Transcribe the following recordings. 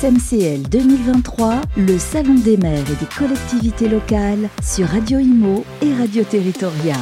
SMCL 2023, le Salon des maires et des collectivités locales sur Radio Imo et Radio Territoria.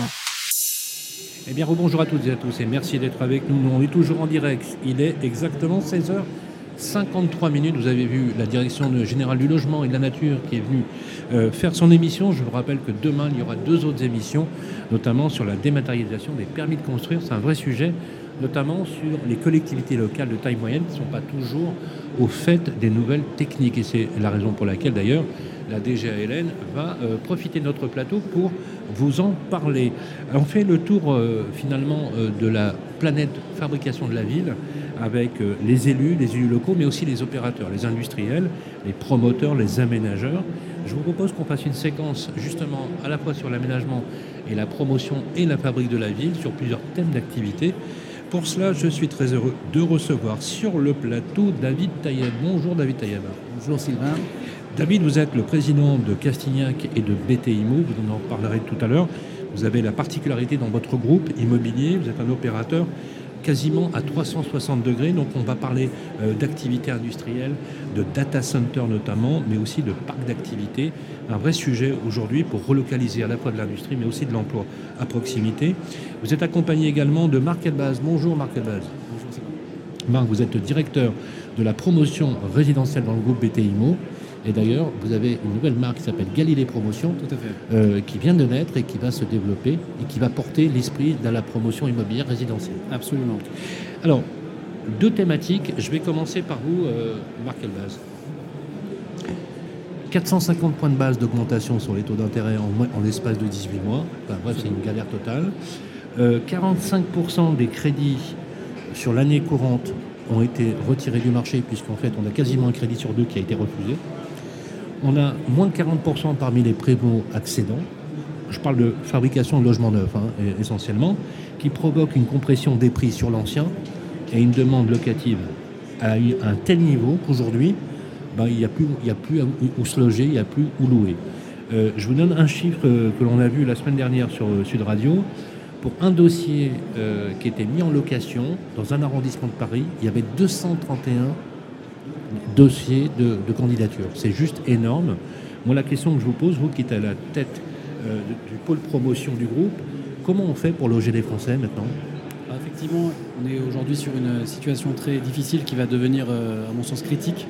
Eh bien, rebonjour à toutes et à tous et merci d'être avec nous. On est toujours en direct. Il est exactement 16h53 minutes. Vous avez vu la direction générale du logement et de la nature qui est venue euh, faire son émission. Je vous rappelle que demain, il y aura deux autres émissions, notamment sur la dématérialisation des permis de construire. C'est un vrai sujet notamment sur les collectivités locales de taille moyenne qui ne sont pas toujours au fait des nouvelles techniques. Et c'est la raison pour laquelle d'ailleurs la DGALN va euh, profiter de notre plateau pour vous en parler. On fait le tour euh, finalement euh, de la planète fabrication de la ville avec les élus, les élus locaux, mais aussi les opérateurs, les industriels, les promoteurs, les aménageurs. Je vous propose qu'on fasse une séquence justement à la fois sur l'aménagement et la promotion et la fabrique de la ville sur plusieurs thèmes d'activité. Pour cela, je suis très heureux de recevoir sur le plateau David Taïeb. Bonjour David Taïeb. Bonjour Sylvain. David, vous êtes le président de Castignac et de BTIMO, vous en parlerez tout à l'heure. Vous avez la particularité dans votre groupe immobilier, vous êtes un opérateur quasiment à 360 degrés. Donc on va parler euh, d'activités industrielles, de data center notamment, mais aussi de parcs d'activités. Un vrai sujet aujourd'hui pour relocaliser à la fois de l'industrie, mais aussi de l'emploi à proximité. Vous êtes accompagné également de Marc Elbaz. Bonjour Marc Elbaz. Bonjour Marc, vous êtes directeur de la promotion résidentielle dans le groupe BTIMO. Et d'ailleurs, vous avez une nouvelle marque qui s'appelle Galilée Promotion, euh, qui vient de naître et qui va se développer et qui va porter l'esprit de la promotion immobilière résidentielle. Absolument. Alors, deux thématiques. Je vais commencer par vous, euh, Marc Elbaz. 450 points de base d'augmentation sur les taux d'intérêt en, l'espace de 18 mois. bref, c'est une galère totale. 45% euh, des crédits sur l'année courante ont été retirés du marché, puisqu'en fait, on a quasiment un crédit sur deux qui a été refusé. On a moins de 40% parmi les prévaux-accédants. Je parle de fabrication de logements neufs, hein, essentiellement, qui provoque une compression des prix sur l'ancien et une demande locative à un tel niveau qu'aujourd'hui, ben, il n'y a, plus, où se loger, il n'y a plus où louer. Euh, je vous donne un chiffre que l'on a vu la semaine dernière sur euh, Sud Radio. Pour un dossier euh, qui était mis en location dans un arrondissement de Paris, il y avait 231 dossiers de, candidature. C'est juste énorme. Moi, la question que je vous pose, vous qui êtes à la tête du pôle promotion du groupe, comment on fait pour loger les Français maintenant? Bah, Effectivement, on est aujourd'hui sur une situation très difficile qui va devenir, à mon sens, critique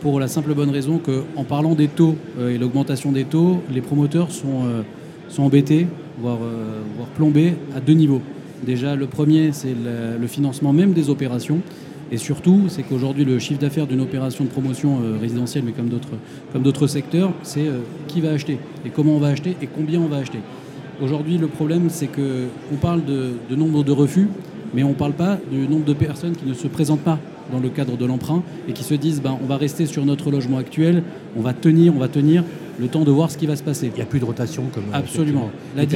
pour la simple bonne raison qu'en parlant des taux euh, et l'augmentation des taux, les promoteurs sont, euh, sont embêtés, voire, euh, voire, plombés à deux niveaux. Déjà, le premier, c'est le, financement même des opérations. Et surtout, c'est qu'aujourd'hui, le chiffre d'affaires d'une opération de promotion résidentielle, mais comme d'autres, secteurs, c'est qui va acheter et comment on va acheter et combien on va acheter. Aujourd'hui, le problème, c'est qu'on parle de, de nombre de refus, mais on ne parle pas du nombre de personnes qui ne se présentent pas dans le cadre de l'emprunt et qui se disent ben, on va rester sur notre logement actuel, on va tenir, on va tenir le temps de voir ce qui va se passer. Il n'y a plus de rotation comme euh, absolument. Les,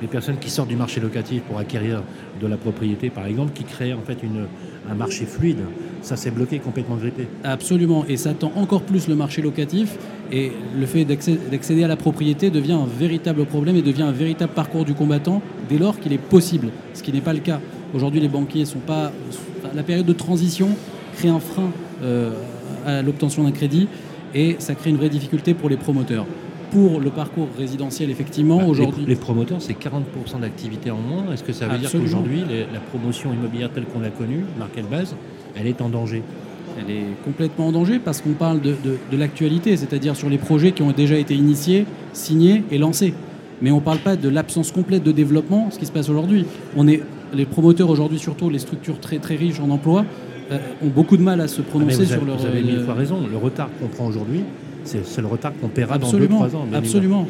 les, personnes qui sortent du marché locatif pour acquérir de la propriété, par exemple, qui créent en fait une, un marché fluide, ça s'est bloqué complètement grippé. Absolument, et ça tend encore plus le marché locatif. Et le fait d'accéder à la propriété devient un véritable problème et devient un véritable parcours du combattant dès lors qu'il est possible, ce qui n'est pas le cas. Aujourd'hui, les banquiers sont pas. La période de transition crée un frein euh, à l'obtention d'un crédit et ça crée une vraie difficulté pour les promoteurs. Pour le parcours résidentiel, effectivement, bah, aujourd'hui. Les, promoteurs, c'est 40% d'activité en moins. Est-ce que ça veut dire qu'aujourd'hui, la promotion immobilière telle qu'on l'a connue, Marc base, elle est en danger? Elle est complètement en danger parce qu'on parle de, de l'actualité, c'est-à-dire sur les projets qui ont déjà été initiés, signés et lancés. Mais on ne parle pas de l'absence complète de développement, ce qui se passe aujourd'hui. On est les promoteurs aujourd'hui, surtout les structures très très riches en emploi, ont beaucoup de mal à se prononcer sur leur. Vous avez mille fois raison. Le retard qu'on prend aujourd'hui, c'est le retard qu'on paiera dans 2-3 ans. Absolument.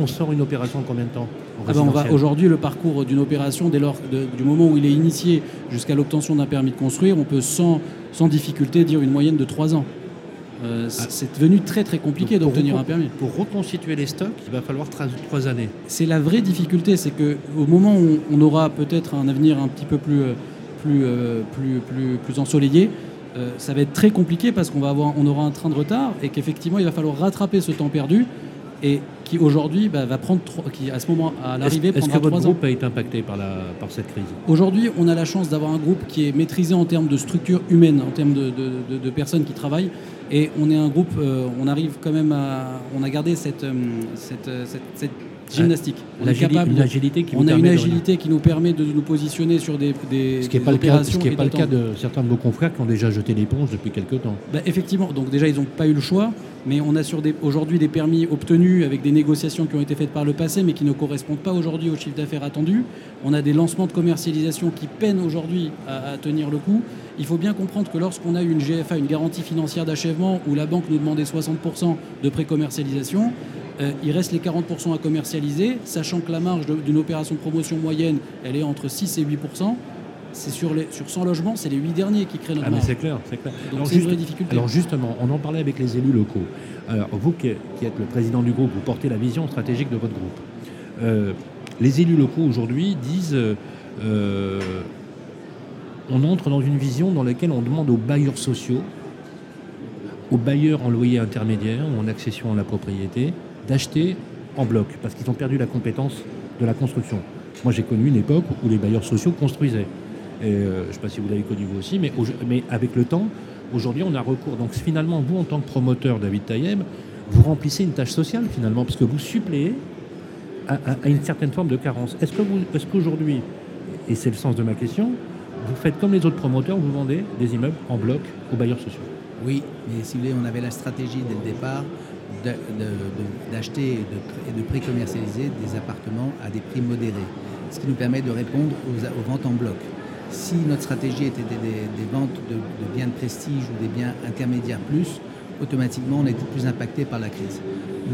on, sort une opération en combien de temps ah ben, Aujourd'hui, le parcours d'une opération, dès lors du moment où il est initié jusqu'à l'obtention d'un permis de construire, on peut sans, sans difficulté dire une moyenne de 3 ans. Euh, ah. c'est devenu très très compliqué d'obtenir un permis. Pour reconstituer les stocks, il va falloir 3 années. C'est la vraie difficulté, c'est qu'au moment où on aura peut-être un avenir un petit peu plus euh, euh, plus, plus, plus, ensoleillé, euh, ça va être très compliqué parce qu'on va avoir, on aura un train de retard et qu'effectivement il va falloir rattraper ce temps perdu. Et qui aujourd'hui bah, va prendre, qui à ce moment, à l'arrivée, Est-ce que votre groupe a été impacté par, la, par cette crise? Aujourd'hui, on a la chance d'avoir un groupe qui est maîtrisé en termes de structure humaine, en termes de, de, personnes qui travaillent. Et on est un groupe, euh, on arrive quand même à. On a gardé cette, euh, cette, cette gymnastique. On, qui, on a une agilité qui nous permet de nous positionner sur des, des ce qui n'est pas, le cas, ce qui est pas le cas de certains de vos confrères qui ont déjà jeté l'éponge depuis quelques temps. Bah, effectivement, donc déjà ils n'ont pas eu le choix, mais on a sur aujourd'hui des permis obtenus avec des négociations qui ont été faites par le passé, mais qui ne correspondent pas aujourd'hui au chiffre d'affaires attendu. On a des lancements de commercialisation qui peinent aujourd'hui à, à tenir le coup. Il faut bien comprendre que lorsqu'on a eu une GFA, une garantie financière d'achèvement, où la banque nous demandait 60% de pré-commercialisation, euh, il reste les 40% à commercialiser, sachant que la marge d'une opération de promotion moyenne, elle est entre 6 et 8%. C'est sur, les, sur 100 logements, c'est les 8 derniers qui créent notre ah C'est clair, c'est clair. Donc c'est une vraie difficulté. Alors justement, on en parlait avec les élus locaux. Alors vous qui, êtes le président du groupe, vous portez la vision stratégique de votre groupe. Euh, les élus locaux aujourd'hui disent euh, on entre dans une vision dans laquelle on demande aux bailleurs sociaux, aux bailleurs en loyer intermédiaire ou en accession à la propriété, d'acheter en bloc, parce qu'ils ont perdu la compétence de la construction. Moi, j'ai connu une époque où les bailleurs sociaux construisaient. Euh, je ne sais pas si vous l'avez connu vous aussi, mais, avec le temps, aujourd'hui, on a recours. Donc finalement, vous, en tant que promoteur, David Tayeb, vous remplissez une tâche sociale, finalement, parce que vous suppléez à, une certaine forme de carence. Est-ce que vous, est qu'aujourd'hui, et c'est le sens de ma question, vous faites comme les autres promoteurs, vous vendez des immeubles en bloc aux bailleurs sociaux? Oui, mais si vous voulez, on avait la stratégie dès le départ d'acheter et de, pré-commercialiser des appartements à des prix modérés, ce qui nous permet de répondre aux, ventes en bloc. Si notre stratégie était des, ventes de, biens de prestige ou des biens intermédiaires plus, automatiquement on était plus impacté par la crise.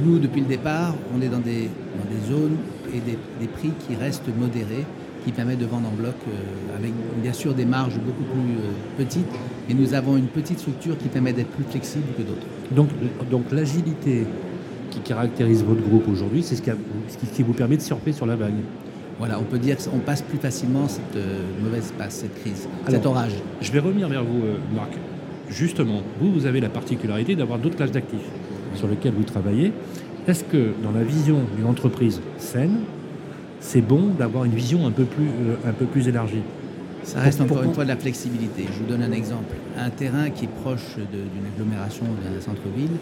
Nous, depuis le départ, on est dans des, zones et des, prix qui restent modérés, qui permettent de vendre en bloc euh, avec bien sûr des marges beaucoup plus euh, petites, et nous avons une petite structure qui permet d'être plus flexible que d'autres. Donc, donc l'agilité qui caractérise votre groupe aujourd'hui, c'est ce, qui vous permet de surfer sur la vague. Voilà, on peut dire qu'on passe plus facilement cette euh, mauvaise passe, cette crise, cet orage. Je vais revenir vers vous, euh, Marc. Justement, vous, vous avez la particularité d'avoir d'autres classes d'actifs sur lesquelles vous travaillez. Est-ce que dans la vision d'une entreprise saine, c'est bon d'avoir une vision un peu plus, euh, un peu plus élargie? Ça reste encore une fois de la flexibilité. Je vous donne un exemple. Un terrain qui est proche d'une agglomération d'un centre-ville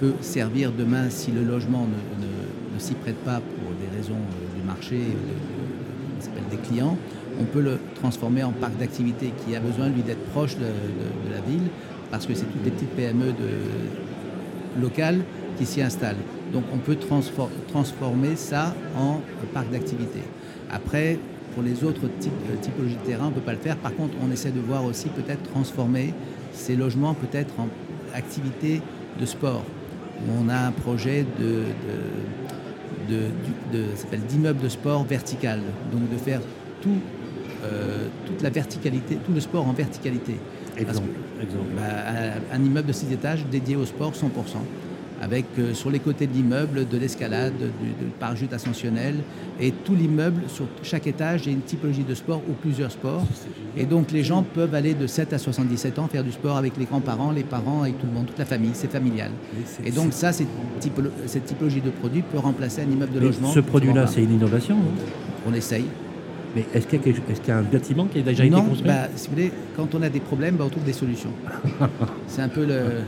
peut servir demain, si le logement ne, s'y prête pas pour des raisons euh, du marché, de, des clients, on peut le transformer en parc d'activité qui a besoin, lui, d'être proche de, la ville, parce que c'est toutes des petites PME locales qui s'y installent. Donc on peut transformer ça en parc d'activité. Après, pour les autres types, euh, typologies de terrain, on ne peut pas le faire. Par contre, on essaie de voir aussi peut-être transformer ces logements peut-être en activités de sport. On a un projet de, d'immeuble de sport vertical, donc de faire tout, euh, toute la verticalité, tout le sport en verticalité. Exemple. Bah, un immeuble de 6 étages dédié au sport 100% avec euh, sur les côtés de l'immeuble de l'escalade, du, parachute ascensionnel, et tout l'immeuble, sur chaque étage, il y a une typologie de sport ou plusieurs sports. Et donc les gens peuvent aller de 7 à 77 ans faire du sport avec les grands-parents, les parents, avec tout le monde, toute la famille, c'est familial. Et donc ça, cette, typologie de produit peut remplacer un immeuble de logement. Ce produit-là, c'est une innovation hein On essaye. Mais est-ce qu'il y, a un bâtiment qui a déjà été construit bah, si vous voulez, quand on a des problèmes, bah, on trouve des solutions. c'est un peu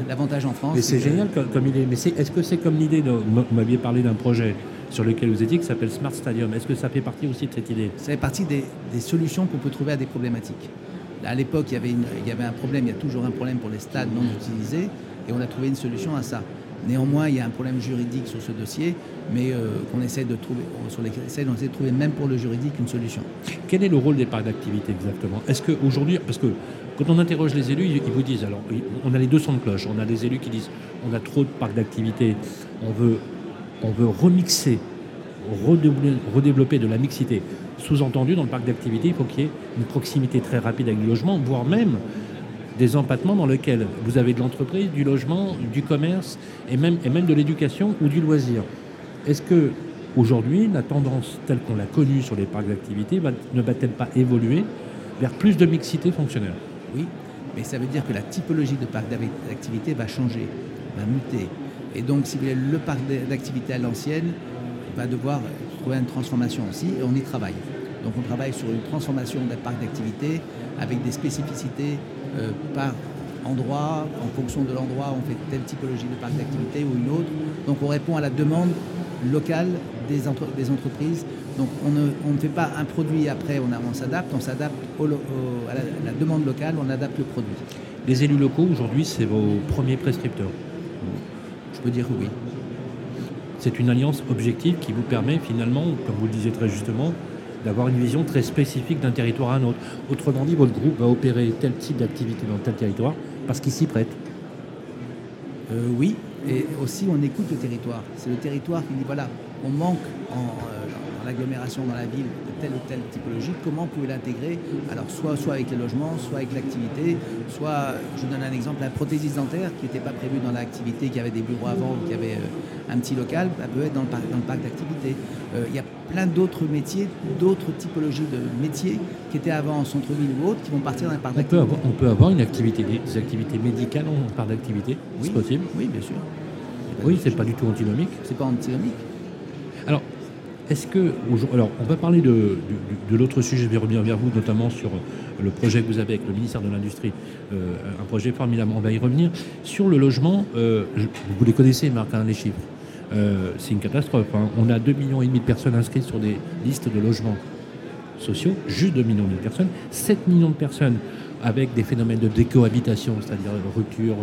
l'avantage en France. Mais c'est génial comme, idée. Mais est-ce que c'est comme l'idée, vous m'aviez parlé d'un projet sur lequel vous étiez qui s'appelle Smart Stadium. Est-ce que ça fait partie aussi de cette idée? Ça fait partie des, solutions qu'on peut trouver à des problématiques. À l'époque, il, il y avait un problème, il y a toujours un problème pour les stades non utilisés, et on a trouvé une solution à ça. Néanmoins, il y a un problème juridique sur ce dossier, mais euh, qu'on essaie de trouver, sur on essaie de trouver même pour le juridique une solution. Quel est le rôle des parcs d'activité exactement? Est-ce qu'aujourd'hui, parce que quand on interroge les élus, ils vous disent, alors on a les deux sons de cloche, on a des élus qui disent on a trop de parcs d'activité, on veut, on veut remixer, redévelopper de la mixité. Sous-entendu, dans le parc d'activité, il faut qu'il y ait une proximité très rapide avec le logement, voire même des empattements dans lesquels vous avez de l'entreprise, du logement, du commerce et même, de l'éducation ou du loisir. Est-ce que aujourd'hui, la tendance telle qu'on l'a connue sur les parcs d'activité ne va-t-elle pas évoluer vers plus de mixité fonctionnelle? Oui, mais ça veut dire que la typologie de parc d'activité va changer, va muter. Et donc, si vous voulez, le parc d'activité à l'ancienne va devoir trouver une transformation aussi, et on y travaille. Donc on travaille sur une transformation d'un parc d'activité avec des spécificités euh, par endroit, en fonction de l'endroit, on fait telle typologie de parc d'activité ou une autre. Donc on répond à la demande locale des, des entreprises. Donc on ne, fait pas un produit après on, on s'adapte, on s'adapte à la, demande locale, on adapte le produit. Les élus locaux aujourd'hui, c'est vos premiers prescripteurs? Je peux dire oui. C'est une alliance objective qui vous permet finalement, comme vous le disiez très justement, d'avoir une vision très spécifique d'un territoire à un autre. Autrement dit, votre groupe va opérer tel type d'activité dans tel territoire parce qu'il s'y prête. Euh, oui, et aussi on écoute le territoire. C'est le territoire qui dit voilà, on manque en, euh, l'agglomération dans la ville telle ou telle typologie, comment vous pouvez l'intégrer? Alors soit, soit avec les logements, soit avec l'activité, soit, je vous donne un exemple, la prothésie dentaire qui n'était pas prévue dans l'activité, qui avait des bureaux avant, qui avait euh, un petit local, elle peut être dans le parc, dans le parc d'activité. Euh, il y a plein d'autres métiers, d'autres typologies de métiers qui étaient avant en centre-ville ou autre, qui vont partir dans un parc d'activité. On peut avoir une activité, des activités médicales en parc d'activité, oui, c'est possible? Oui, bien sûr. Oui, c'est pas du tout antinomique. C'est pas antinomique. Alors, est-ce que. Alors, on va parler de, l'autre sujet, je vais revenir vers vous, notamment sur le projet que vous avez avec le ministère de l'Industrie, euh, un projet formidable, on va y revenir. Sur le logement, euh, vous les connaissez, Marc, hein, les chiffres. Euh, c'est une catastrophe. Hein. On a 2,5 millions de personnes inscrites sur des listes de logements sociaux, juste 2 millions de personnes, 7 millions de personnes avec des phénomènes de décohabitation, c'est-à-dire rupture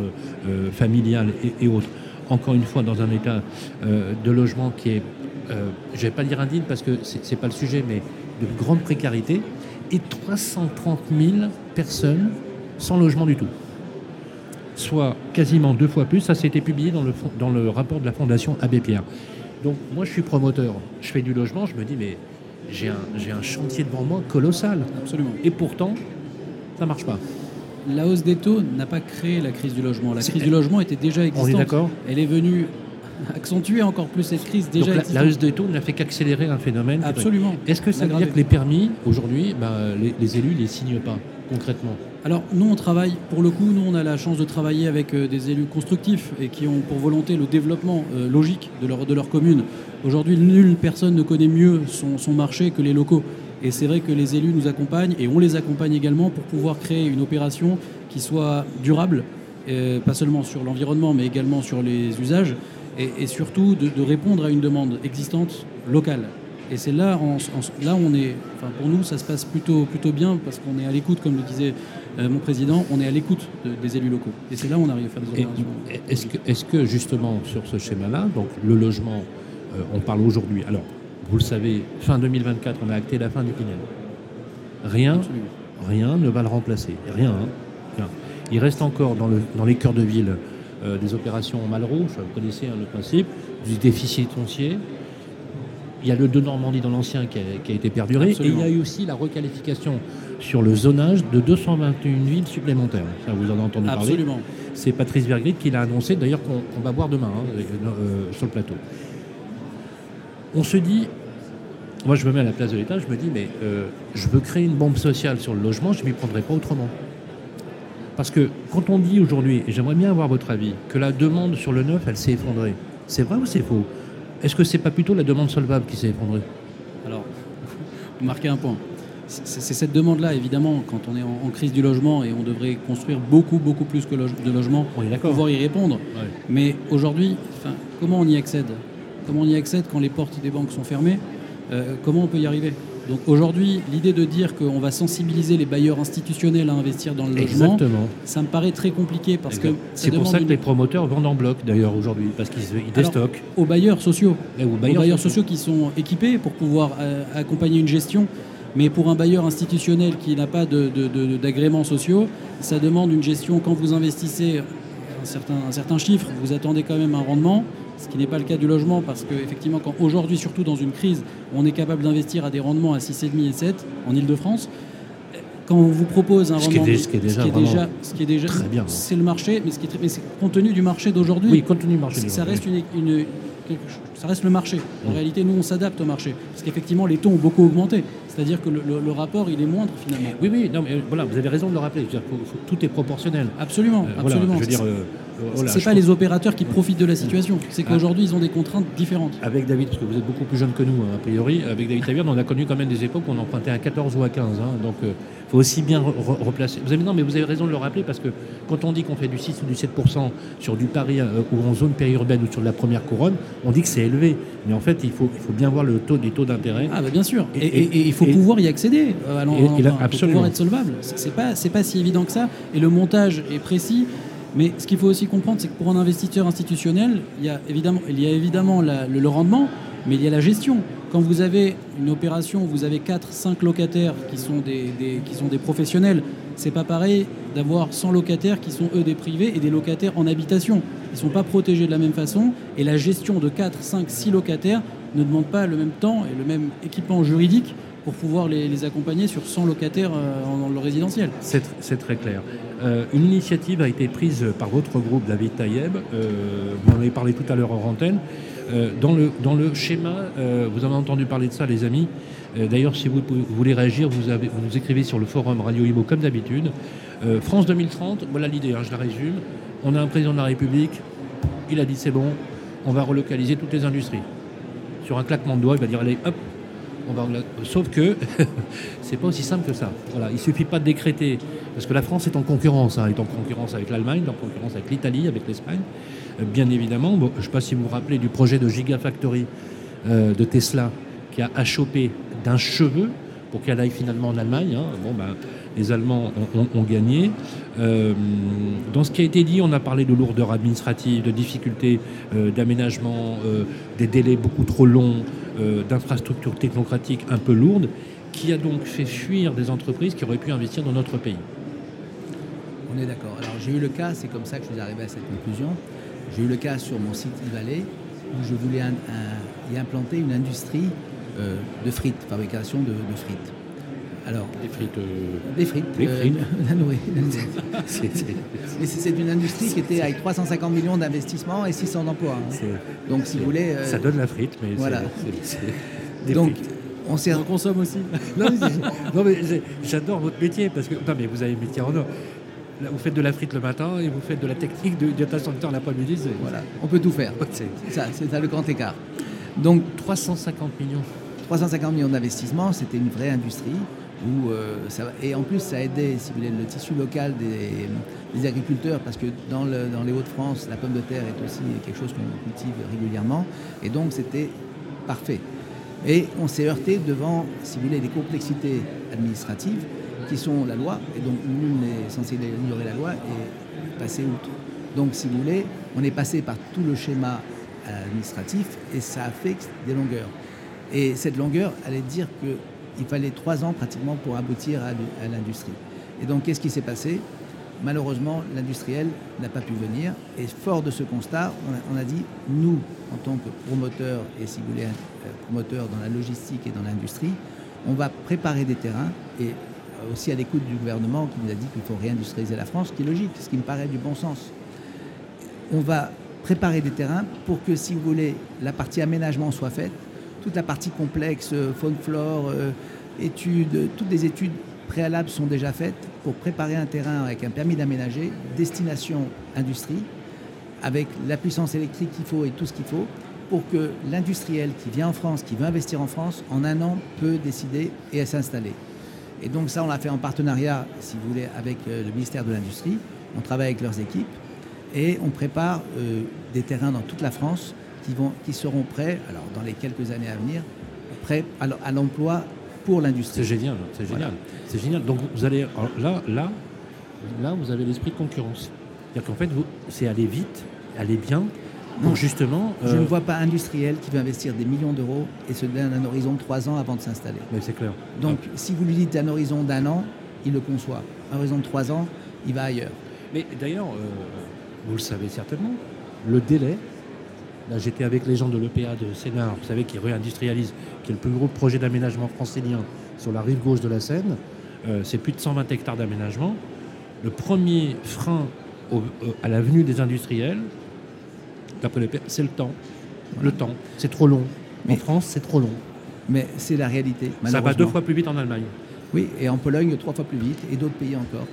familiale et, autres. Encore une fois, dans un état de logement qui est euh, je ne vais pas dire indigne parce que ce n'est pas le sujet, mais de grande précarité, et 330 000 personnes sans logement du tout. Soit quasiment deux fois plus. Ça, été publié dans le, dans le rapport de la Fondation Abbé Pierre. Donc, moi, je suis promoteur. Je fais du logement. Je me dis, mais j'ai un, un chantier devant moi colossal. Absolument. Et pourtant, ça ne marche pas. La hausse des taux n'a pas créé la crise du logement. La crise du logement était déjà existante. On est d'accord Elle est venue accentuer encore plus cette crise déjà Donc la, hausse des taux n'a fait qu'accélérer un phénomène. Absolument. Est-ce que ça veut dire que les permis, aujourd'hui, bah, les, élus ne les signent pas concrètement? Alors nous on travaille, pour le coup, nous on a la chance de travailler avec euh, des élus constructifs et qui ont pour volonté le développement euh, logique de leur, de leur commune. Aujourd'hui, nulle personne ne connaît mieux son, marché que les locaux. Et c'est vrai que les élus nous accompagnent et on les accompagne également pour pouvoir créer une opération qui soit durable, euh, pas seulement sur l'environnement mais également sur les usages et, surtout de, répondre à une demande existante locale. Et c'est là, là on est, enfin pour nous, ça se passe plutôt, plutôt bien parce qu'on est à l'écoute, comme le disait euh, mon président, on est à l'écoute des élus locaux. Et c'est là où on arrive à faire des opérations. Est-ce que, est que, justement sur ce schéma-là, donc le logement, euh, on parle aujourd'hui, alors vous le savez, fin 2024, on a acté la fin du Pinel. Rien, rien ne va le remplacer. Rien, hein. rien. Il reste encore dans, le, dans les cœurs de ville euh, des opérations en Malraux, vous connaissez hein, le principe, du déficit foncier. Il y a le de Normandie dans l'ancien qui, a été perduré. Et il y a eu aussi la requalification sur le zonage de 221 villes supplémentaires. Ça, vous en avez entendu parler. Absolument. C'est Patrice Vergrit qui l'a annoncé, d'ailleurs, qu'on va voir demain hein, euh, sur le plateau. On se dit, moi je me mets à la place de l'État, je me dis, mais euh, je veux créer une bombe sociale sur le logement, je ne m'y prendrai pas autrement. Parce que quand on dit aujourd'hui, et j'aimerais bien avoir votre avis, que la demande sur le neuf, elle s'est effondrée, c'est vrai ou c'est faux? Est-ce que c'est pas plutôt la demande solvable qui s'est effondrée? Alors, vous marquez un point. C'est cette demande-là, évidemment, quand on est en, crise du logement et on devrait construire beaucoup, beaucoup plus que de logements pour pouvoir y répondre. Mais aujourd'hui, comment on y accède? Comment on y accède quand les portes des banques sont fermées? Euh, Comment on peut y arriver? Donc aujourd'hui, l'idée de dire qu'on va sensibiliser les bailleurs institutionnels à investir dans le logement, ça me paraît très compliqué parce que c'est pour ça que les promoteurs vendent en bloc d'ailleurs aujourd'hui parce qu'ils déstockent. Aux bailleurs sociaux, aux bailleurs, sociaux. qui sont équipés pour pouvoir euh, accompagner une gestion. Mais pour un bailleur institutionnel qui n'a pas d'agréments sociaux, ça demande une gestion. Quand vous investissez un certain, un certain chiffre, vous attendez quand même un rendement ce qui n'est pas le cas du logement parce qu'effectivement, quand aujourd'hui, surtout dans une crise, on est capable d'investir à des rendements à 6,5 et 7 en Ile-de-France, quand on vous propose un rendement. ce qui est déjà, ce qui est déjà, très bien. C'est le marché, mais ce qui est, mais compte tenu du marché d'aujourd'hui. Oui, compte tenu du marché. Ça reste, une, ça reste le marché. En réalité, nous, on s'adapte au marché. Parce qu'effectivement, les taux ont beaucoup augmenté. C'est-à-dire que le, rapport, il est moindre finalement. Oui, oui, non, mais voilà, vous avez raison de le rappeler. tout est proportionnel. Absolument, euh, absolument. je veux dire, euh, Ce c'est pas les opérateurs qui profitent de la situation. C'est qu'aujourd'hui, ils ont des contraintes différentes. Avec David, parce que vous êtes beaucoup plus jeune que nous, hein, a priori, avec David Tavierne, on a connu quand même des époques où on empruntait à 14 ou à 15. Hein. donc, il euh, faut aussi bien replacer. Vous avez, non, mais vous avez raison de le rappeler, parce que quand on dit qu'on fait du 6 ou du 7% sur du Paris euh, ou en zone périurbaine ou sur la première couronne, on dit que c'est élevé. Mais en fait, il faut, il faut bien voir le taux, les taux d'intérêt. Ah, bah bien sûr. Et, il faut pouvoir y accéder. Alors, absolument. pouvoir être solvable. C'est pas, pas si évident que ça. Et le montage est précis. Mais ce qu'il faut aussi comprendre, c'est que pour un investisseur institutionnel, il y a évidemment, il y a évidemment le, rendement, mais il y a la gestion. Quand vous avez une opération vous avez 4, 5 locataires qui sont des, qui sont des professionnels, c'est pas pareil d'avoir 100 locataires qui sont eux des privés et des locataires en habitation. Ils ne sont pas protégés de la même façon et la gestion de 4, 5, 6 locataires ne demande pas le même temps et le même équipement juridique pour pouvoir les, accompagner sur 100 locataires euh, dans le résidentiel. C'est très clair. Euh, une initiative a été prise par votre groupe, David Tayeb, euh, vous en avez parlé tout à l'heure en antenne. dans, le, schéma, vous avez entendu parler de ça, les amis. D'ailleurs, si vous, voulez réagir, vous, nous écrivez sur le forum Radio Ibo comme d'habitude. France 2030, voilà l'idée, hein, je la résume. On a un président de la République, il a dit c'est bon, on va relocaliser toutes les industries. Sur un claquement de doigts, il va dire allez, hop, Sauf que c'est pas aussi simple que ça. Voilà, il suffit pas de décréter, parce que la France est en concurrence, hein, est en concurrence avec l'Allemagne, en concurrence avec l'Italie, avec l'Espagne, euh, bien évidemment. je ne sais pas si vous vous rappelez du projet de Gigafactory euh, de Tesla qui a achoppé d'un cheveu pour qu'elle aille finalement en Allemagne. Hein. Ben, les Allemands ont, gagné. Euh, dans ce qui a été dit, on a parlé de lourdeur administrative, de difficultés d'aménagement, des délais beaucoup trop longs, euh, d'infrastructures technocratiques un peu lourdes, qui a donc fait fuir des entreprises qui auraient pu investir dans notre pays. On est d'accord. Alors j'ai eu le cas, c'est comme ça que je suis arrivé à cette conclusion. J'ai eu le cas sur mon site Valley où je voulais y implanter une industrie euh, de frites, fabrication de, frites. Alors, des frites. Euh, des frites. Des frites. c'est une industrie qui était avec 350 millions d'investissements et 600 emplois. Hein. Donc, si vous voulez. ça donne la frite, mais voilà. c'est. Donc, on, on consomme aussi. non, mais j'adore votre métier parce que. Non, mais vous avez un métier en or. Vous faites de la frite le matin et vous faites de la technique de data center l'après-midi. Voilà, on peut tout faire. C'est ça, c'est ça le grand écart. Donc 350 millions. 350 millions d'investissements, c'était une vraie industrie. Euh, et en plus, ça aidait, si vous voulez, le tissu local des, agriculteurs, parce que dans, les Hauts-de-France, la pomme de terre est aussi quelque chose qu'on cultive régulièrement. Et donc, c'était parfait. Et on s'est heurté devant, si vous voulez, des complexités administratives qui sont la loi, et donc nul n'est censé ignorer la loi et passer outre. Donc, si vous voulez, on est passé par tout le schéma administratif et ça a fait des longueurs. Et cette longueur allait dire que il fallait trois ans pratiquement pour aboutir à, l'industrie. Et donc, qu'est-ce qui s'est passé? Malheureusement, l'industriel n'a pas pu venir. Et fort de ce constat, on a, dit, nous, en tant que promoteurs, et si vous voulez, euh, promoteurs dans la logistique et dans l'industrie, on va préparer des terrains et aussi à l'écoute du gouvernement qui nous a dit qu'il faut réindustrialiser la France, ce qui est logique, ce qui me paraît du bon sens. On va préparer des terrains pour que, si vous voulez, la partie aménagement soit faite, toute la partie complexe, euh, faune, flore, euh, études, toutes les études préalables sont déjà faites pour préparer un terrain avec un permis d'aménager, destination industrie, avec la puissance électrique qu'il faut et tout ce qu'il faut, pour que l'industriel qui vient en France, qui veut investir en France, en un an peut décider et s'installer. Et donc ça, on l'a fait en partenariat, si vous voulez, avec euh, le ministère de l'Industrie. On travaille avec leurs équipes et on prépare des terrains dans toute la France qui, vont, qui seront prêts, alors dans les quelques années à venir, prêts à, l'emploi pour l'industrie. C'est génial, c'est génial. C'est génial. Donc vous allez là, là, là, vous avez l'esprit de concurrence. C'est-à-dire qu'en fait, c'est aller vite, aller bien. Donc justement, je ne euh, vois pas industriel qui veut investir des millions d'euros et se donne un horizon de trois ans avant de s'installer. Mais c'est clair. Donc, si vous lui dites un horizon d'un an, il le conçoit. Un horizon de trois ans, il va ailleurs. Mais d'ailleurs, euh, vous le savez certainement, le délai Là, j'étais avec les gens de l'EPA de Sénart, vous savez, qui réindustrialise, qui est le plus gros projet d'aménagement francilien sur la rive gauche de la Seine. Euh, c'est plus de 120 hectares d'aménagement. Le premier frein euh, à l'avenue des industriels, d'après l'EPA, c'est le temps. Le temps. C'est trop long. en France, c'est trop long. Mais c'est la réalité. Ça va deux fois plus vite en Allemagne. Oui, et en Pologne, trois fois plus vite, et d'autres pays encore.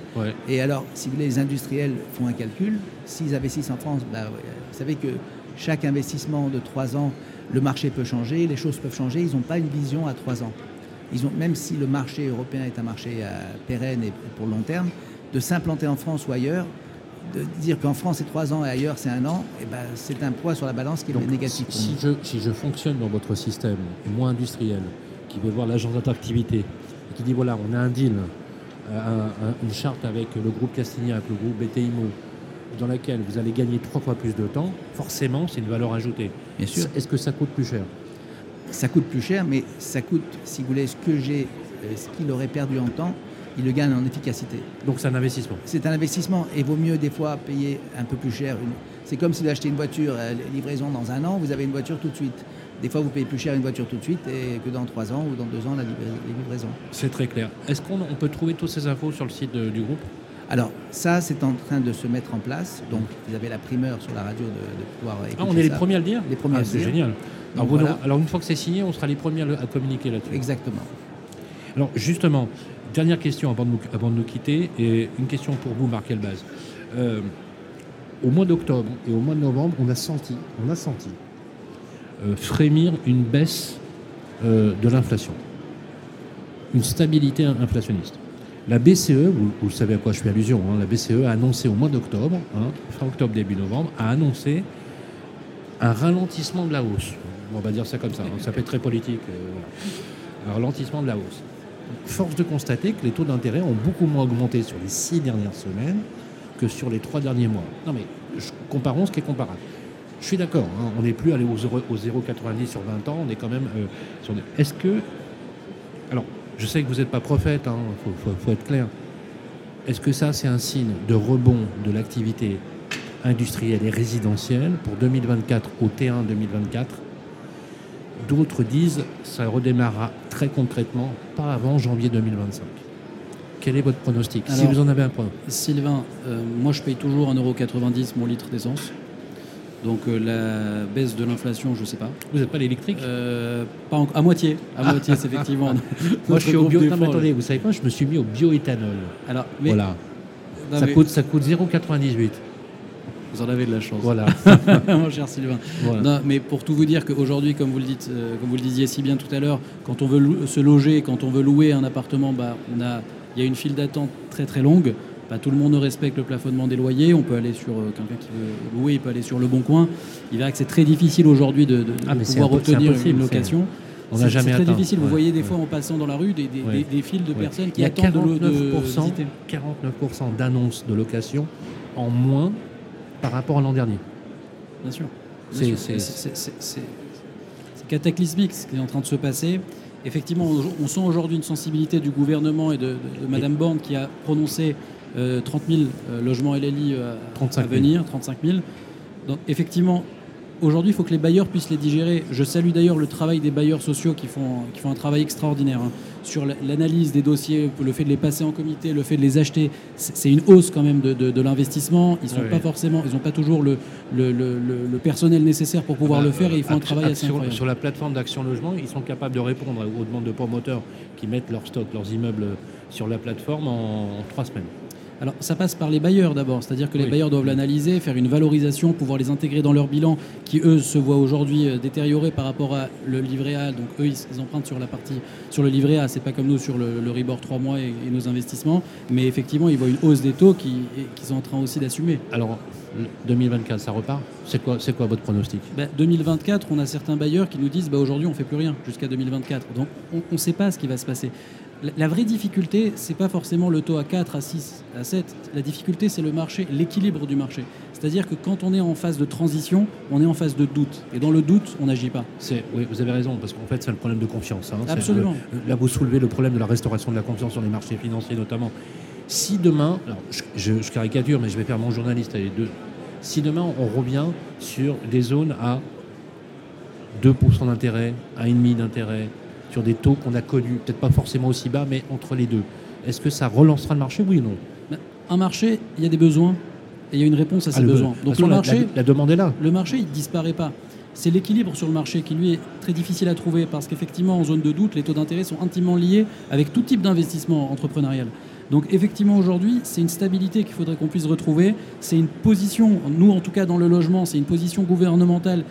Et alors, si les industriels font un calcul, s'ils investissent en France, bah, vous savez que chaque investissement de trois ans, le marché peut changer, les choses peuvent changer, ils n'ont pas une vision à trois ans. Ils ont, même si le marché européen est un marché euh, pérenne et pour long terme, de s'implanter en France ou ailleurs, de dire qu'en France c'est trois ans et ailleurs c'est un an, et eh ben, c'est un poids sur la balance qui est négatif. Si, je, si je fonctionne dans votre système, moins industriel, qui veut voir l'agence d'attractivité, et qui dit voilà, on a un deal, euh, une charte avec le groupe Castignac, le groupe BTIMO, dans laquelle vous allez gagner trois fois plus de temps, forcément c'est une valeur ajoutée. Bien sûr. Est-ce que ça coûte plus cher? Ça coûte plus cher, mais ça coûte, si vous voulez, ce que j'ai, euh, ce qu'il aurait perdu en temps, il le gagne en efficacité. Donc c'est un investissement C'est un investissement et vaut mieux des fois payer un peu plus cher. C'est comme si vous achetez une voiture à livraison dans un an, vous avez une voiture tout de suite. Des fois, vous payez plus cher une voiture tout de suite et que dans trois ans ou dans deux ans, la livraison. C'est très clair. Est-ce qu'on peut trouver toutes ces infos sur le site du groupe? Alors ça, c'est en train de se mettre en place. Donc vous avez la primeur sur la radio de, pouvoir écouter Ah, on est les premiers à le dire Les premiers ah, C'est génial. Alors, une fois que c'est signé, on sera les premiers à, communiquer là-dessus. Exactement. Alors justement, dernière question avant de, nous, avant de nous quitter, et une question pour vous, Marc Elbaz. Euh, au mois d'octobre et au mois de novembre, on a senti, on a senti euh, frémir une baisse euh, de l'inflation, une stabilité inflationniste. La BCE, vous, savez à quoi je fais allusion, hein, la BCE a annoncé au mois d'octobre, hein, fin octobre, début novembre, a annoncé un ralentissement de la hausse. On va dire ça comme ça, hein, ça fait très politique. Euh, un ralentissement de la hausse. Force de constater que les taux d'intérêt ont beaucoup moins augmenté sur les six dernières semaines que sur les trois derniers mois. Non mais comparons ce qui est comparable. Je suis d'accord, on n'est plus allé aux 0,90 sur 20 ans, on est quand même euh, sur... Est-ce que... Alors, je sais que vous n'êtes pas prophète, il hein, faut, être clair. Est-ce que ça, c'est un signe de rebond de l'activité industrielle et résidentielle pour 2024 au T1 2024 D'autres disent ça redémarrera très concrètement, pas avant janvier 2025. Quel est votre pronostic? Si vous en avez un point. Sylvain, euh, moi je paye toujours 1,90€ mon litre d'essence. Donc euh, la baisse de l'inflation, je ne sais pas. Vous n'êtes pas l'électrique euh, Pas à moitié, à moitié, c'est effectivement. Moi, je suis au bio. Non, attendez, vous savez pas, je me suis mis au bioéthanol. Alors, voilà. ça, coûte, ça coûte 0,98. Vous en avez de la chance. Voilà. Mon cher Sylvain. Non, mais pour tout vous dire qu'aujourd'hui, comme vous le dites, euh, comme vous le disiez si bien tout à l'heure, quand on veut se loger, quand on veut louer un appartement, bah, on a, il y a une file d'attente très très longue tout le monde respecte le plafonnement des loyers. On peut aller sur euh, quelqu'un qui veut louer, il peut aller sur le bon coin. Il verra que c'est très difficile aujourd'hui de, ah, pouvoir obtenir une location. On n'a jamais C'est très difficile. Vous voyez des fois en passant dans la rue des, des, files de personnes qui attendent 49%, de, 49% d'annonces de location en moins par rapport à l'an dernier. Bien sûr. C'est cataclysmique ce qui est en train de se passer. Effectivement, on sent aujourd'hui une sensibilité du gouvernement et de, de Madame Borne qui a prononcé 30 euh, 000 euh, logements LLI euh, à, venir, 35 000. Donc effectivement, aujourd'hui, il faut que les bailleurs puissent les digérer. Je salue d'ailleurs le travail des bailleurs sociaux qui font, qui font un travail extraordinaire hein. sur l'analyse des dossiers, le fait de les passer en comité, le fait de les acheter. C'est une hausse quand même de, l'investissement. Ils sont pas forcément, ils n'ont pas toujours le, le, personnel nécessaire pour pouvoir ah bah, le faire et ils font un travail assez sur, sur la plateforme d'Action Logement, ils sont capables de répondre aux demandes de promoteurs qui mettent leur stock, leurs immeubles sur la plateforme en trois semaines. Alors ça passe par les bailleurs d'abord, c'est-à-dire que les bailleurs doivent l'analyser, faire une valorisation, pouvoir les intégrer dans leur bilan, qui eux se voient aujourd'hui euh, détériorés par rapport à le livret A. Donc eux ils, empruntent sur la partie sur le livret A, c'est pas comme nous sur le, le Ribor 3 mois et, nos investissements, mais effectivement ils voient une hausse des taux qu'ils qui sont en train aussi d'assumer. Alors 2024 ça repart? C'est quoi, c'est quoi votre pronostic? 2024, ben, on a certains bailleurs qui nous disent bah, aujourd'hui on fait plus rien jusqu'à 2024. Donc on ne sait pas ce qui va se passer. La vraie difficulté, c'est pas forcément le taux à 4, à 6, à 7. La difficulté, c'est le marché, l'équilibre du marché. C'est-à-dire que quand on est en phase de transition, on est en phase de doute. Et dans le doute, on n'agit pas. Oui, vous avez raison, parce qu'en fait, c'est le problème de confiance. Hein. Absolument. là, vous soulevez le problème de la restauration de la confiance sur les marchés financiers, notamment. Si demain, alors, je, je, caricature, mais je vais faire mon journaliste à les deux. Si demain, on revient sur des zones à 2% d'intérêt, à 1,5% d'intérêt, sur des taux qu'on a connus, peut-être pas forcément aussi bas, mais entre les deux. Est-ce que ça relancera le marché, oui ou non ben, Un marché, il y a des besoins et il y a une réponse à ces ah, besoins. Donc le marché, la, demande est là. Le marché, il disparaît pas. c'est l'équilibre sur le marché qui lui est très difficile à trouver parce qu'effectivement en zone de doute, les taux d'intérêt sont intimement liés avec tout type d'investissement entrepreneurial. Donc effectivement aujourd'hui, c'est une stabilité qu'il faudrait qu'on puisse retrouver. C'est une position, nous en tout cas dans le logement, c'est une position gouvernementale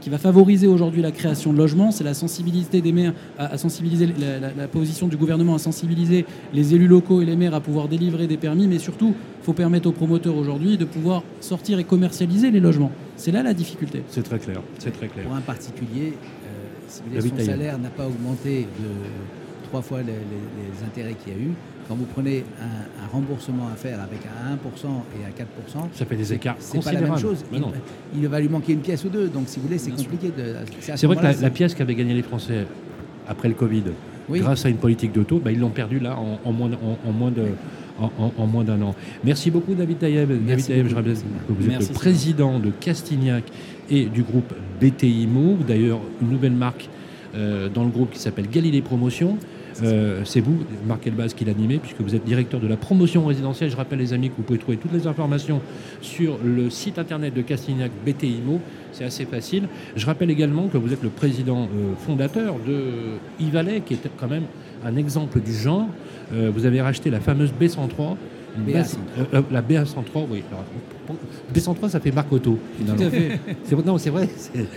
qui, va favoriser aujourd'hui la création de logements, c'est la sensibilité des maires à, sensibiliser la, position du gouvernement à sensibiliser les élus locaux et les maires à pouvoir délivrer des permis, mais surtout, il faut permettre aux promoteurs aujourd'hui de pouvoir sortir et commercialiser les logements. C'est là la difficulté. C'est très clair. C'est très clair. Pour un particulier, euh, si son salaire n'a pas augmenté de trois fois les, les intérêts qu'il y a eu, quand vous prenez un, remboursement à faire avec un 1% et un 4%, ça fait des écarts C'est pas la même chose. Il, va lui manquer une pièce ou deux. Donc, si vous voulez, c'est compliqué. C'est vrai que la, pièce qu'avaient gagné les Français après le Covid, grâce à une politique d'auto, bah, ils l'ont perdu là en, moins, en, moins de. En, moins d'un an. Merci beaucoup David Taïeb. David Taïeb, je rappelle que vous êtes le président de Castignac et du groupe BTIMO, d'ailleurs une nouvelle marque euh, dans le groupe qui s'appelle Galilée Promotion. Euh, c'est vous, Marc Elbaz, qui l'animez, puisque vous êtes directeur de la promotion résidentielle. Je rappelle, les amis, que vous pouvez trouver toutes les informations sur le site internet de Castignac BTIMO. C'est assez facile. Je rappelle également que vous êtes le président euh, fondateur de Ivalet, qui est quand même un exemple du genre. Euh, vous avez racheté la fameuse B103 la BA103, oui. B103, ça fait Marc Auto. Tout à fait. Non, c'est vrai.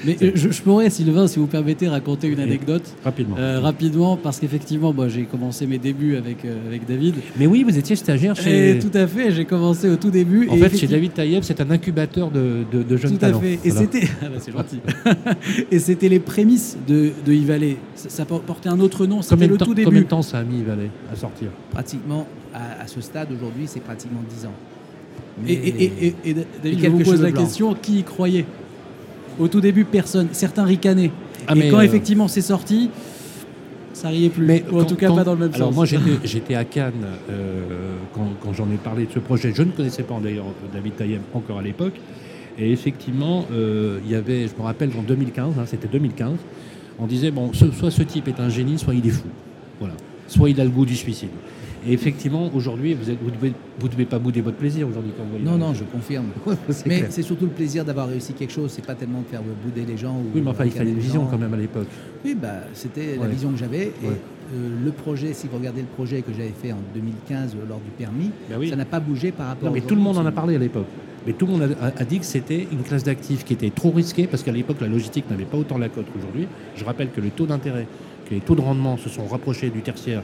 Mais je, pourrais, Sylvain, si vous permettez, raconter une anecdote. rapidement. Euh, rapidement, parce qu'effectivement, moi, j'ai commencé mes débuts avec, euh, avec David. Mais oui, vous étiez stagiaire chez. tout à fait, j'ai commencé au tout début. En fait, chez David Taïeb, c'est un incubateur de, de, jeunes talents. Tout à fait. Et c'était. Ah bah, c'est gentil. et c'était les prémices de, de Ivalet. Ça, portait un autre nom. C'était le tout début. Combien de temps ça a mis Ivalet à sortir Pratiquement à, ce stade aujourd'hui, c'est pratiquement 10 ans. et, David, je vous pose la question qui y croyait? Au tout début, personne. Certains ricanaient. Ah, et quand euh, effectivement c'est sorti, ça riait plus. Mais Ou en tout cas, pas dans le même alors sens. moi, j'étais à Cannes euh, quand, j'en ai parlé de ce projet. Je ne connaissais pas d'ailleurs David Tayem encore à l'époque. Et effectivement, euh, il y avait, je me rappelle, en 2015, hein, c'était 2015, on disait bon, soit ce type est un génie, soit il est fou. Voilà. Soit il a le goût du suicide. Et effectivement, aujourd'hui, vous ne vous devez, vous devez pas bouder votre plaisir aujourd'hui quand vous voyez. Non, non, je confirme. mais c'est surtout le plaisir d'avoir réussi quelque chose. C'est pas tellement de faire bouder les gens. Ou oui, mais enfin, il fallait une vision quand même à l'époque. Oui, bah, c'était la vision que j'avais. Et euh, le projet, si vous regardez le projet que j'avais fait en 2015 lors du permis, bah ça n'a pas bougé par rapport. Non, mais tout le monde en a parlé à l'époque. Mais tout le monde a, dit que c'était une classe d'actifs qui était trop risquée parce qu'à l'époque, la logistique n'avait pas autant la cote qu'aujourd'hui. Je rappelle que le taux d'intérêt les taux de rendement se sont rapprochés du tertiaire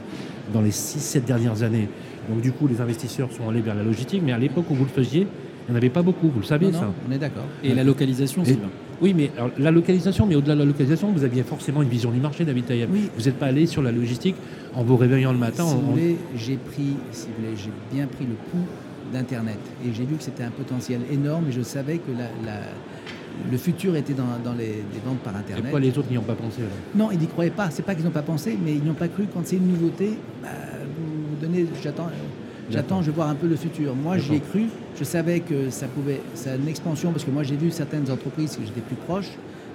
dans les 6-7 dernières années. Donc du coup, les investisseurs sont allés vers la logistique, mais à l'époque où vous le faisiez, il n'y en avait pas beaucoup, vous le savez ça. On est d'accord. Et la localisation, c'est bien. Oui, mais la localisation, mais au-delà de la localisation, vous aviez forcément une vision du marché, David Taïeb. Oui. Vous n'êtes pas allé sur la logistique en vous réveillant le matin. Si vous voulez, j'ai pris, si vous voulez, j'ai bien pris le coup d'Internet. Et j'ai vu que c'était un potentiel énorme et je savais que la, le futur était dans, les, ventes par Internet. Pourquoi les autres n'y ont pas pensé Non, ils n'y croyaient pas. C'est pas qu'ils n'ont pas pensé, mais ils n'y ont pas cru. Quand c'est une nouveauté, bah, vous donnez, j'attends, j'attends, je vais voir un peu le futur. Moi, j'y ai cru. Je savais que ça pouvait, ça une expansion parce que moi, j'ai vu certaines entreprises que j'étais plus proche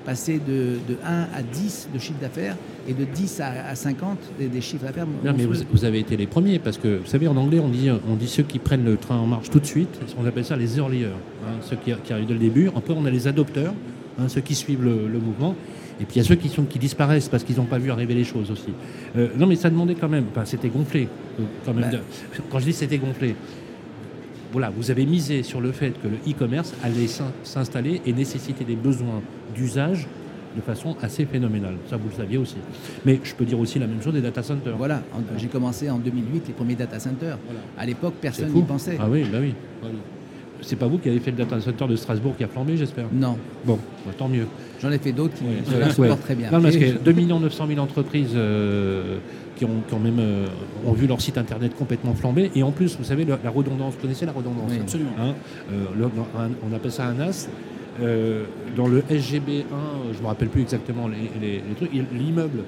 passer de, 1 à 10 de chiffre d'affaires et de 10 à, 50 des, chiffres d'affaires. Non, mais vous, avez été les premiers parce que, vous savez, en anglais, on dit, on dit ceux qui prennent le train en marche tout de suite, on appelle ça les earliers, hein, ceux qui, arrivent dès le début. Après, on a les adopteurs, hein, ceux qui suivent le, mouvement. Et puis il y a ceux qui, sont, qui disparaissent parce qu'ils n'ont pas vu arriver les choses aussi. Euh, non, mais ça demandait quand même, enfin, c'était gonflé. Euh, quand, même bah. quand je dis c'était gonflé, voilà, vous avez misé sur le fait que le e-commerce allait s'installer et nécessiter des besoins d'usage de façon assez phénoménale. Ça, vous le saviez aussi. Mais je peux dire aussi la même chose des data centers. Voilà, j'ai commencé en 2008 les premiers data centers. À l'époque, personne n'y pensait. Ah oui, bah oui. C'est pas vous qui avez fait le data center de Strasbourg qui a flambé, j'espère? Non. Bon, bah, tant mieux. J'en ai fait d'autres qui se supportent très bien. Non, parce que 2 900 000 entreprises euh, qui, ont, même, euh, ont vu leur site internet complètement flamber. Et en plus, vous savez, la, redondance, vous connaissez la redondance oui, Absolument. Hein, euh, on appelle ça un NAS. Euh, dans le SGB1, je ne me rappelle plus exactement les, trucs, l'immeuble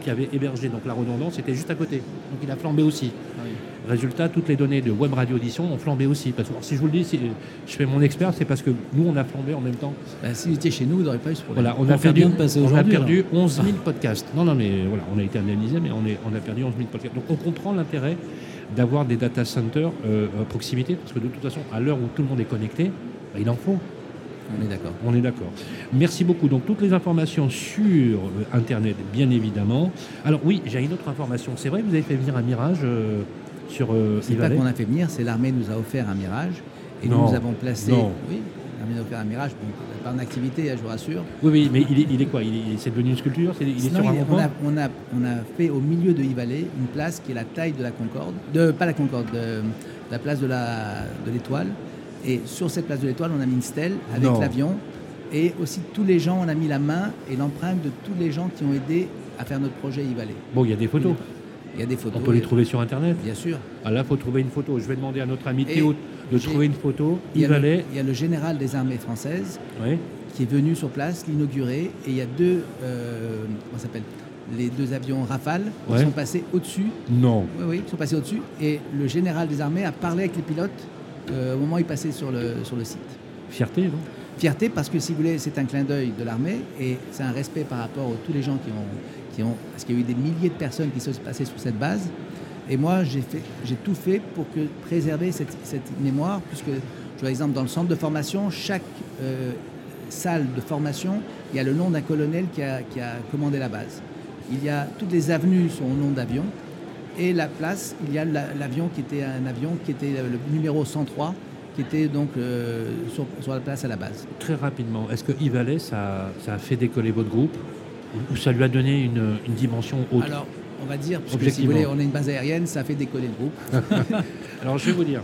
qui avait hébergé donc la redondance était juste à côté. Donc il a flambé aussi. Résultat, toutes les données de web radio audition ont flambé aussi. Parce que si je vous le dis, si je fais mon expert, c'est parce que nous, on a flambé en même temps. Bah, si vous étiez chez nous, vous n'auriez pas eu ce problème. Voilà, on, a perdu, on a perdu 11 000 podcasts. Non, non, mais voilà, on a été analysé, mais on, est, on a perdu 11 000 podcasts. Donc on comprend l'intérêt d'avoir des data centers euh, à proximité, parce que de toute façon, à l'heure où tout le monde est connecté, bah, il en faut On est d'accord. On est d'accord. Merci beaucoup. Donc toutes les informations sur euh, Internet, bien évidemment. Alors oui, j'ai une autre information. C'est vrai que vous avez fait venir un mirage euh, sur euh, C'est pas qu'on a fait venir, c'est l'armée nous a offert un mirage. Et Non. nous avons placé. Non. Oui, l'armée nous a offert un mirage. Bon, pas en activité, hein, je vous rassure. Oui, oui, mais il est, il est quoi? C'est devenu une sculpture? Il est Sinon, sur un il- on, a, on, a, on a fait au milieu de Yvalet une place qui est la taille de la Concorde, de, pas la Concorde, de, la place de l'Étoile. Et sur cette place de l'Étoile, on a mis une stèle avec Non. l'avion. Et aussi tous les gens, on a mis la main et l'empreinte de tous les gens qui ont aidé à faire notre projet Yvalet. Bon, il y a des photos. Il y a des photos. On peut les trouver sur Internet. Bien sûr. Ah là, il faut trouver une photo. Je vais demander à notre ami Et Théo de trouver une photo. Il y, a le, il y a le général des armées françaises Oui. qui est venu sur place, l'inaugurer, et il y a deux, euh, comment s'appelle, les deux avions Rafale qui Ouais. sont passés au-dessus. Non. Oui, oui, qui sont passés au-dessus, et le général des armées a parlé avec les pilotes euh, au moment où ils passaient sur le, sur le site. Fierté, non? Fierté parce que si vous voulez, c'est un clin d'œil de l'armée et c'est un respect par rapport à tous les gens qui ont, qui ont, parce qu'il y a eu des milliers de personnes qui sont passées sur cette base. Et moi, j'ai tout fait pour que préserver cette, cette mémoire, puisque, je vois exemple, dans le centre de formation, chaque euh, salle de formation, il y a le nom d'un colonel qui a, qui a commandé la base. Il y a toutes les avenues sont au nom d'avions. Et la place, il y a la- l'avion qui était un avion qui était le numéro 103, qui était donc euh, sur, sur la place à la base. Très rapidement, est-ce que Yvalet, ça, ça a fait décoller votre groupe ou, ça lui a donné une, une dimension autre Alors, on va dire, parce que si vous voulez, on a une base aérienne, ça a fait décoller le groupe. Alors, je vais vous dire,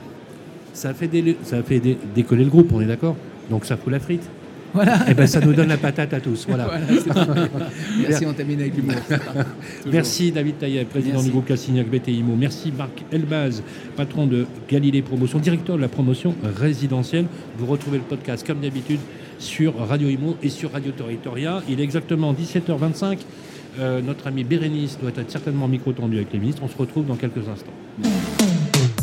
ça a fait, délé- ça a fait dé- décoller le groupe, on est d'accord? Donc ça fout la frite Voilà. Eh ben, ça nous donne la patate à tous. Voilà. Merci, on termine avec l'humour. Merci David Taillet, président Merci. du groupe Cassignac BTIMO. Merci Marc Elbaz, patron de Galilée Promotion, directeur de la promotion résidentielle. Vous retrouvez le podcast comme d'habitude sur Radio Imo et sur Radio Territoria. Il est exactement 17h25. Euh, notre ami Bérénice doit être certainement micro tendu avec les ministres. On se retrouve dans quelques instants.